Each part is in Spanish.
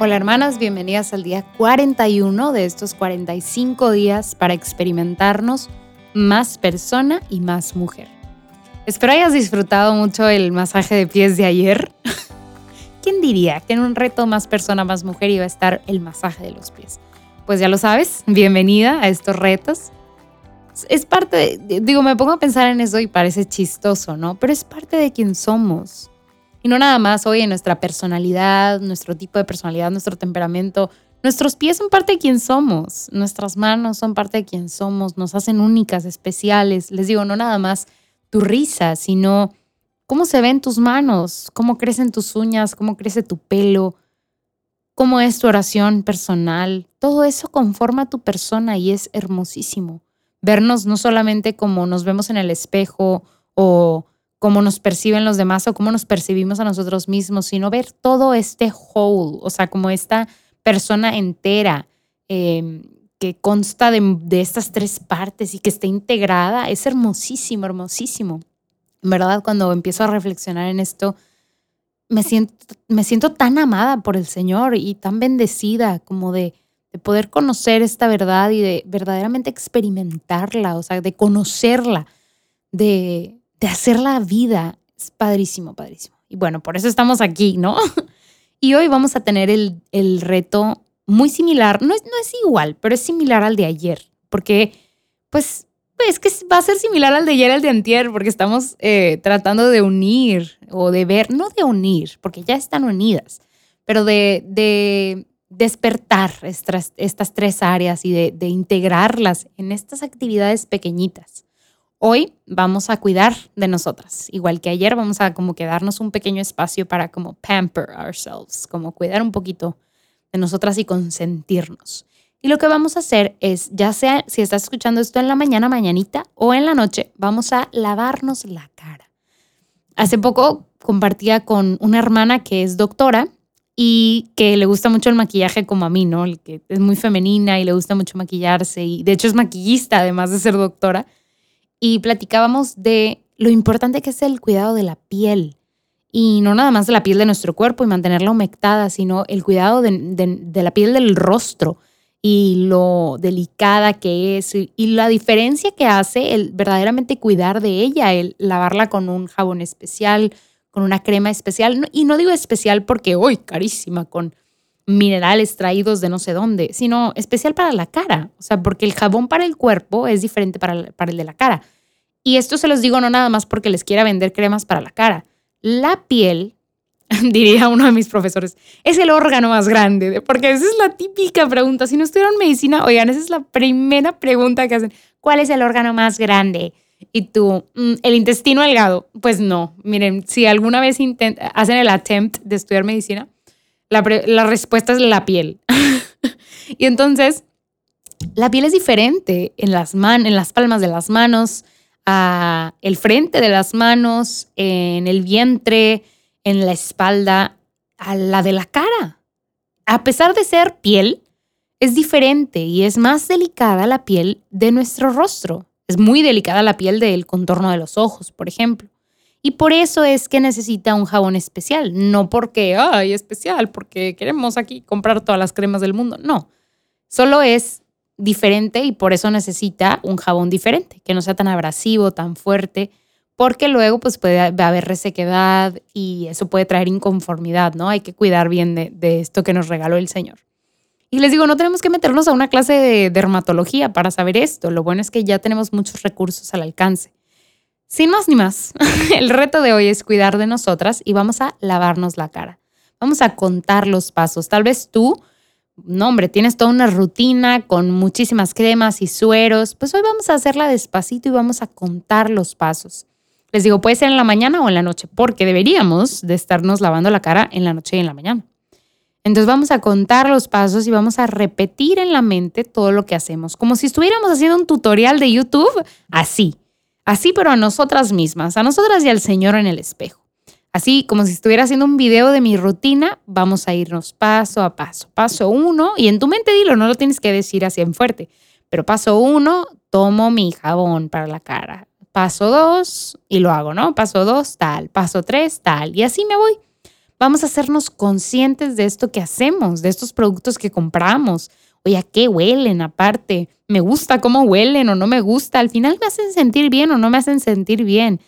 Hola hermanas, bienvenidas al día 41 de estos 45 días para experimentarnos más persona y más mujer. Espero hayas disfrutado mucho el masaje de pies de ayer. ¿Quién diría que en un reto más persona, más mujer iba a estar el masaje de los pies? Pues ya lo sabes, bienvenida a estos retos. Es parte, digo, me pongo a pensar en eso y parece chistoso, ¿no? Pero es parte de quien somos y no nada más hoy en nuestra personalidad, nuestro tipo de personalidad, nuestro temperamento. Nuestros pies son parte de quien somos, nuestras manos son parte de quien somos, nos hacen únicas, especiales. Les digo, no nada más tu risa, sino cómo se ven tus manos, cómo crecen tus uñas, cómo crece tu pelo, cómo es tu oración personal. Todo eso conforma tu persona y es hermosísimo. Vernos no solamente como nos vemos en el espejo o cómo nos perciben los demás o cómo nos percibimos a nosotros mismos, sino ver todo este whole, o sea, como esta persona entera em, que consta de, estas tres partes y que está integrada, es hermosísimo, hermosísimo. En verdad, cuando empiezo a reflexionar en esto, me siento, me siento tan amada por el Señor y tan bendecida como de, de poder conocer esta verdad y de verdaderamente experimentarla, o sea, de conocerla, de, de hacer la vida. Es padrísimo, padrísimo. Y bueno, por eso estamos aquí, ¿no? Y hoy vamos a tener el, el reto muy similar, no es, no es igual, pero es similar al de ayer, porque pues es que va a ser similar al de ayer, al de antier, porque estamos eh, tratando de unir o de ver, no de unir, porque ya están unidas, pero de, de despertar estas, estas tres áreas y de, de integrarlas en estas actividades pequeñitas. Hoy vamos a cuidar de nosotras. Igual que ayer, vamos a como quedarnos un pequeño espacio para como pamper ourselves, como cuidar un poquito de nosotras y consentirnos. Y lo que vamos a hacer es, ya sea si estás escuchando esto en la mañana, mañanita o en la noche, vamos a lavarnos la cara. Hace poco compartía con una hermana que es doctora y que le gusta mucho el maquillaje como a mí, ¿no? El que es muy femenina y le gusta mucho maquillarse y de hecho es maquillista además de ser doctora y platicábamos de lo importante que es el cuidado de la piel. Y no nada más de la piel de nuestro cuerpo y mantenerla humectada, sino el cuidado de, la piel del rostro y lo delicada que es y la diferencia que hace el verdaderamente cuidar de ella, el lavarla con un jabón especial, con una crema especial. Y no digo especial porque, hoy carísima, con minerales traídos de no sé dónde, sino especial para la cara. O sea, porque el jabón para el cuerpo es diferente para, para el de la cara. Y esto se los digo no nada más porque les quiera vender cremas para la cara. La piel, diría uno de mis profesores, es el órgano más grande, porque esa es la típica pregunta. Si no estudiaron medicina, oigan, esa es la primera pregunta que hacen. ¿Cuál es el órgano más grande? Y tú, mm, el intestino delgado. Pues no, miren, si alguna vez hacen el attempt de estudiar medicina, la, respuesta es la piel. y entonces, la piel es diferente en las, en las palmas de las manos, a el frente de las manos, en el vientre, en la espalda, a la de la cara. A pesar de ser piel, es diferente y es más delicada la piel de nuestro rostro. Es muy delicada la piel del contorno de los ojos, por ejemplo. Y por eso es que necesita un jabón especial, no porque, ay, especial, porque queremos aquí comprar todas las cremas del mundo. No, solo es diferente y por eso necesita un jabón diferente, que no sea tan abrasivo, tan fuerte, porque luego pues puede haber resequedad y eso puede traer inconformidad, ¿no? Hay que cuidar bien de, de esto que nos regaló el Señor. Y les digo, no tenemos que meternos a una clase de dermatología para saber esto. Lo bueno es que ya tenemos muchos recursos al alcance. Sin más ni más, el reto de hoy es cuidar de nosotras y vamos a lavarnos la cara. Vamos a contar los pasos. Tal vez tú, no hombre, tienes toda una rutina con muchísimas cremas y sueros. Pues hoy vamos a hacerla despacito y vamos a contar los pasos. Les digo, puede ser en la mañana o en la noche, porque deberíamos de estarnos lavando la cara en la noche y en la mañana. Entonces vamos a contar los pasos y vamos a repetir en la mente todo lo que hacemos, como si estuviéramos haciendo un tutorial de YouTube, así Así, pero a nosotras mismas, a nosotras y al Señor en el espejo. Así como si estuviera haciendo un video de mi rutina, vamos a irnos paso a paso. Paso uno, y en tu mente dilo, no lo tienes que decir así en fuerte, pero paso uno, tomo mi jabón para la cara. paso dos y lo hago, ¿no? Paso dos, tal, paso tres, tal, y así me voy. Vamos a hacernos conscientes de esto que hacemos, de estos productos que compramos. Oye, ¿a qué huelen aparte? ¿Me gusta cómo huelen o no me gusta? Al final me hacen sentir bien o no me hacen sentir bien.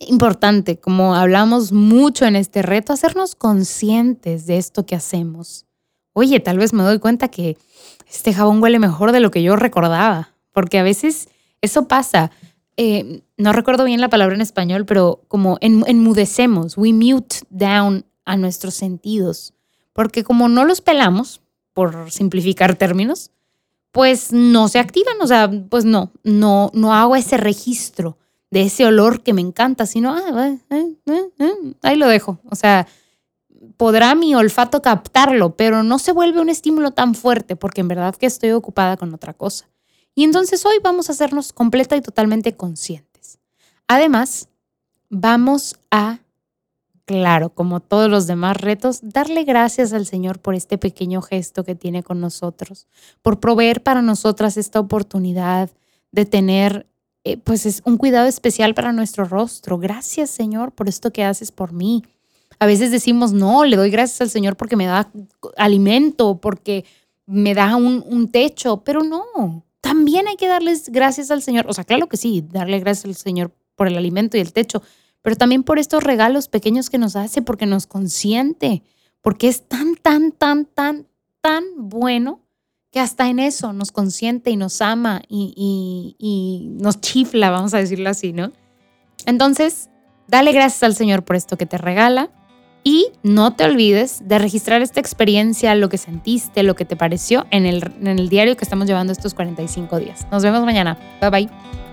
Importante, como hablamos mucho en este reto, hacernos conscientes de esto que hacemos. Oye, tal vez me doy cuenta que este jabón huele mejor de lo que yo recordaba, porque a veces eso pasa. Eh, no recuerdo bien la palabra en español, pero como enmudecemos, we mute down a nuestros sentidos, porque como no los pelamos, por simplificar términos, pues no se activan, o sea, pues no, no, no hago ese registro de ese olor que me encanta, sino, ah, eh, eh, ahí lo dejo, o sea, podrá mi olfato captarlo, pero no se vuelve un estímulo tan fuerte porque en verdad que estoy ocupada con otra cosa. Y entonces hoy vamos a hacernos completa y totalmente conscientes. Además, vamos a, claro, como todos los demás retos, darle gracias al Señor por este pequeño gesto que tiene con nosotros, por proveer para nosotras esta oportunidad de tener eh, pues es un cuidado especial para nuestro rostro. Gracias Señor por esto que haces por mí. A veces decimos, no, le doy gracias al Señor porque me da alimento, porque me da un, un techo, pero no, también hay que darles gracias al Señor. O sea, claro que sí, darle gracias al Señor por el alimento y el techo, pero también por estos regalos pequeños que nos hace, porque nos consiente, porque es tan, tan, tan, tan, tan bueno que hasta en eso nos consiente y nos ama y, y nos chifla, vamos a decirlo así, ¿no? Entonces, dale gracias al Señor por esto que te regala y no te olvides de registrar esta experiencia, lo que sentiste, lo que te pareció en el, en el diario que estamos llevando estos 45 días. Nos vemos mañana. Bye bye.